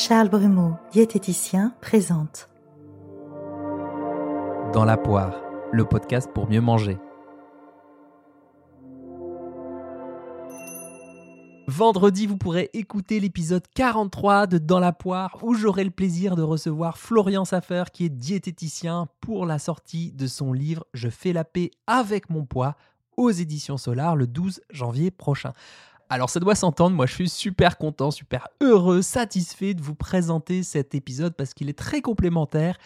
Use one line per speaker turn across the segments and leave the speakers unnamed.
Charles Brumeau, diététicien, présente.
Dans la poire, le podcast pour mieux manger. Vendredi, vous pourrez écouter l'épisode 43 de Dans la poire où j'aurai le plaisir de recevoir Florian Saffer qui est diététicien pour la sortie de son livre Je fais la paix avec mon poids aux éditions Solar le 12 janvier prochain. Alors ça doit s'entendre, moi je suis super content, super heureux, satisfait de vous présenter cet épisode parce qu'il est très complémentaire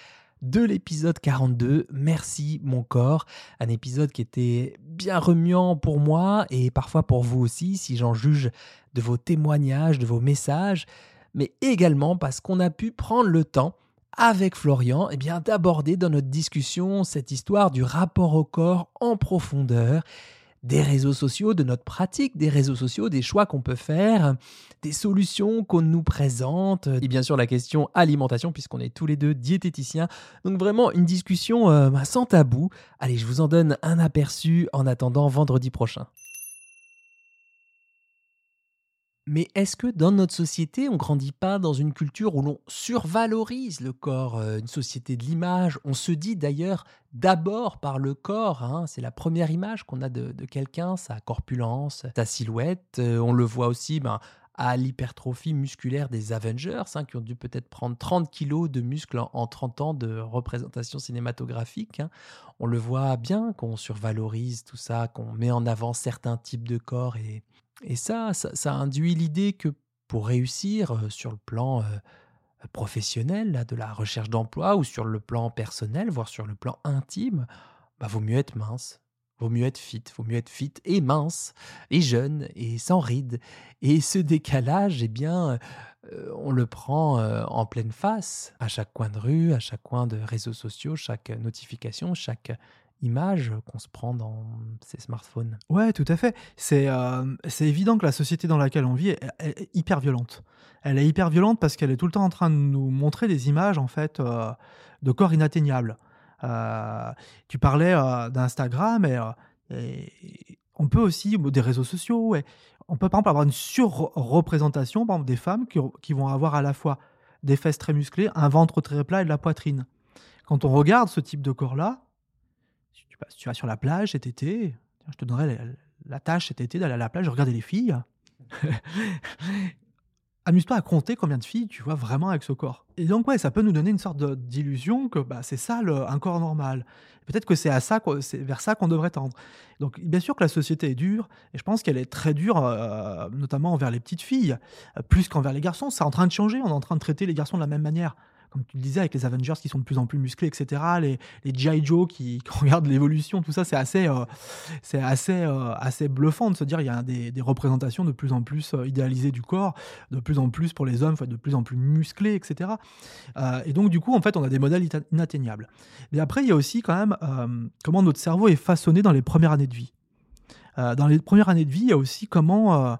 de l'épisode 42. Merci mon corps, un épisode qui était bien remuant pour moi et parfois pour vous aussi si j'en juge de vos témoignages, de vos messages, mais également parce qu'on a pu prendre le temps avec Florian eh bien d'aborder dans notre discussion cette histoire du rapport au corps en profondeur des réseaux sociaux, de notre pratique des réseaux sociaux, des choix qu'on peut faire, des solutions qu'on nous présente, et bien sûr la question alimentation, puisqu'on est tous les deux diététiciens. Donc vraiment une discussion euh, sans tabou. Allez, je vous en donne un aperçu en attendant vendredi prochain. Mais est-ce que dans notre société, on grandit pas dans une culture où l'on survalorise le corps, euh, une société de l'image? On se dit d'ailleurs d'abord par le corps, hein, c'est la première image qu'on a de, quelqu'un, sa corpulence, sa silhouette. Euh, on le voit aussi ben, à l'hypertrophie musculaire des Avengers, hein, qui ont dû peut-être prendre 30 kilos de muscles en, 30 ans de représentation cinématographique. Hein. On le voit bien qu'on survalorise tout ça, qu'on met en avant certains types de corps et et ça, ça, induit l'idée que pour réussir sur le plan professionnel, de la recherche d'emploi, ou sur le plan personnel, voire sur le plan intime, bah, vaut mieux être mince, vaut mieux être fit, vaut mieux être fit et mince, et jeune, et sans rides. Et ce décalage, eh bien, on le prend en pleine face, à chaque coin de rue, à chaque coin de réseaux sociaux, chaque notification, chaque image qu'on se prend dans ces smartphones.
Ouais, tout à fait. C'est euh, évident que la société dans laquelle on vit est, hyper violente. Elle est hyper violente parce qu'elle est tout le temps en train de nous montrer des images en fait euh, de corps inatteignables. Euh, tu parlais d'Instagram et, on peut aussi des réseaux sociaux. On peut par exemple avoir une surreprésentation des femmes qui, qui vont avoir à la fois des fesses très musclées, un ventre très plat et de la poitrine. Quand on regarde ce type de corps-là, si tu vas sur la plage cet été, je te donnerai la, tâche cet été d'aller à la plage, regarder les filles. Amuse-toi à compter combien de filles tu vois vraiment avec ce corps. Et donc, ouais, ça peut nous donner une sorte d'illusion que bah, c'est ça un corps normal. Peut-être que c'est à ça, vers ça qu'on devrait tendre. Donc, bien sûr que la société est dure, et je pense qu'elle est très dure, euh, notamment envers les petites filles, plus qu'envers les garçons. C'est en train de changer, on est en train de traiter les garçons de la même manière comme tu le disais, avec les Avengers qui sont de plus en plus musclés, etc., les, les G.I. Joe qui, regardent l'évolution, tout ça, c'est assez, euh, assez, euh, assez bluffant de se dire il y a des, représentations de plus en plus euh, idéalisées du corps, de plus en plus pour les hommes, de plus en plus musclés, etc. et donc, du coup, en fait, on a des modèles inatteignables. Mais après, il y a aussi quand même comment notre cerveau est façonné dans les premières années de vie. dans les premières années de vie, il y a aussi comment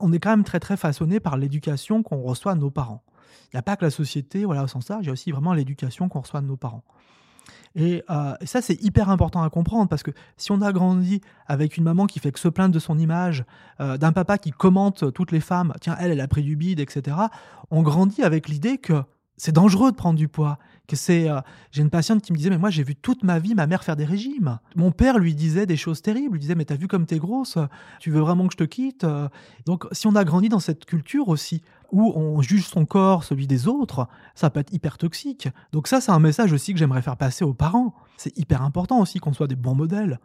on est quand même très très façonné par l'éducation qu'on reçoit de nos parents. Il n'y a pas que la société, voilà, au sens large, il y a aussi vraiment l'éducation qu'on reçoit de nos parents. Et, euh, ça, c'est hyper important à comprendre parce que si on a grandi avec une maman qui fait que se plaindre de son image, euh, d'un papa qui commente toutes les femmes, tiens, elle, elle a pris du bide, etc., on grandit avec l'idée que c'est dangereux de prendre du poids. Que c'est, euh, j'ai une patiente qui me disait, mais moi j'ai vu toute ma vie ma mère faire des régimes. Mon père lui disait des choses terribles, lui disait, mais t'as vu comme t'es grosse, tu veux vraiment que je te quitte. Donc si on a grandi dans cette culture aussi, où on juge son corps, celui des autres, ça peut être hyper toxique. Donc ça, c'est un message aussi que j'aimerais faire passer aux parents. C'est hyper important aussi qu'on soit des bons modèles.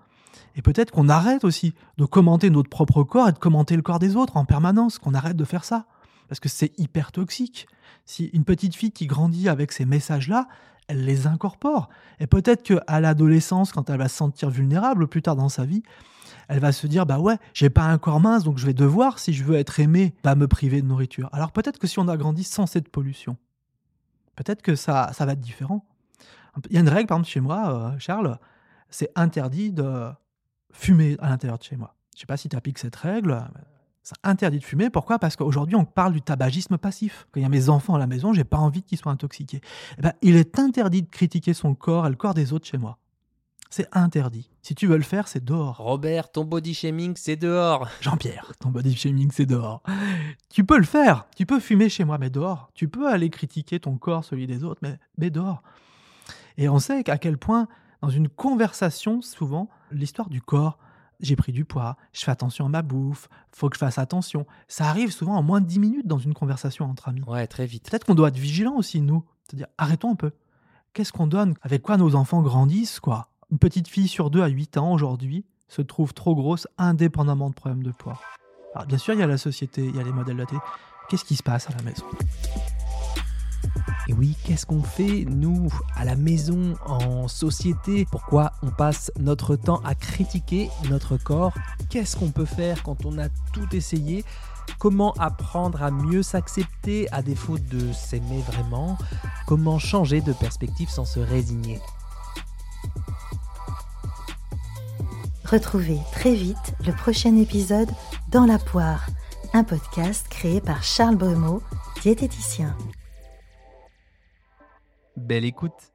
Et peut-être qu'on arrête aussi de commenter notre propre corps et de commenter le corps des autres en permanence, qu'on arrête de faire ça. Parce que c'est hyper toxique. Si une petite fille qui grandit avec ces messages-là, elle les incorpore. Et peut-être qu'à l'adolescence, quand elle va se sentir vulnérable plus tard dans sa vie, elle va se dire bah ouais, j'ai pas un corps mince, donc je vais devoir, si je veux être aimé, pas me priver de nourriture. Alors peut-être que si on a grandi sans cette pollution, peut-être que ça, ça va être différent. Il y a une règle, par exemple, chez moi, euh, Charles, c'est interdit de fumer à l'intérieur de chez moi. Je sais pas si tu appliques cette règle. C'est interdit de fumer. Pourquoi? Parce qu'aujourd'hui, on parle du tabagisme passif. Quand il y a mes enfants à la maison, j'ai pas envie qu'ils soient intoxiqués. Eh ben, il est interdit de critiquer son corps et le corps des autres chez moi. C'est interdit. Si tu veux le faire, c'est dehors.
Robert, ton body shaming, c'est dehors.
Jean-Pierre, ton body shaming, c'est dehors. Tu peux le faire. Tu peux fumer chez moi, mais dehors. Tu peux aller critiquer ton corps, celui des autres, mais, mais dehors. Et on sait qu'à quel point, dans une conversation, souvent, l'histoire du corps, j'ai pris du poids, je fais attention à ma bouffe, faut que je fasse attention. Ça arrive souvent en moins de 10 minutes dans une conversation entre amis.
Ouais, très vite.
Peut-être qu'on doit être vigilant aussi, nous. C'est-à-dire, arrêtons un peu. Qu'est-ce qu'on donne? Avec quoi nos enfants grandissent, quoi? Une petite fille sur deux à 8 ans aujourd'hui se trouve trop grosse indépendamment de problèmes de poids. Alors bien sûr, il y a la société, il y a les modèles de télé. Qu'est-ce qui se passe à la maison?
Et oui, qu'est-ce qu'on fait, nous, à la maison, en société? Pourquoi on passe notre temps à critiquer notre corps? Qu'est-ce qu'on peut faire quand on a tout essayé? Comment apprendre à mieux s'accepter à défaut de s'aimer vraiment? Comment changer de perspective sans se résigner?
Retrouvez très vite le prochain épisode Dans la poire, un podcast créé par Charles Brumeau, diététicien.
Belle écoute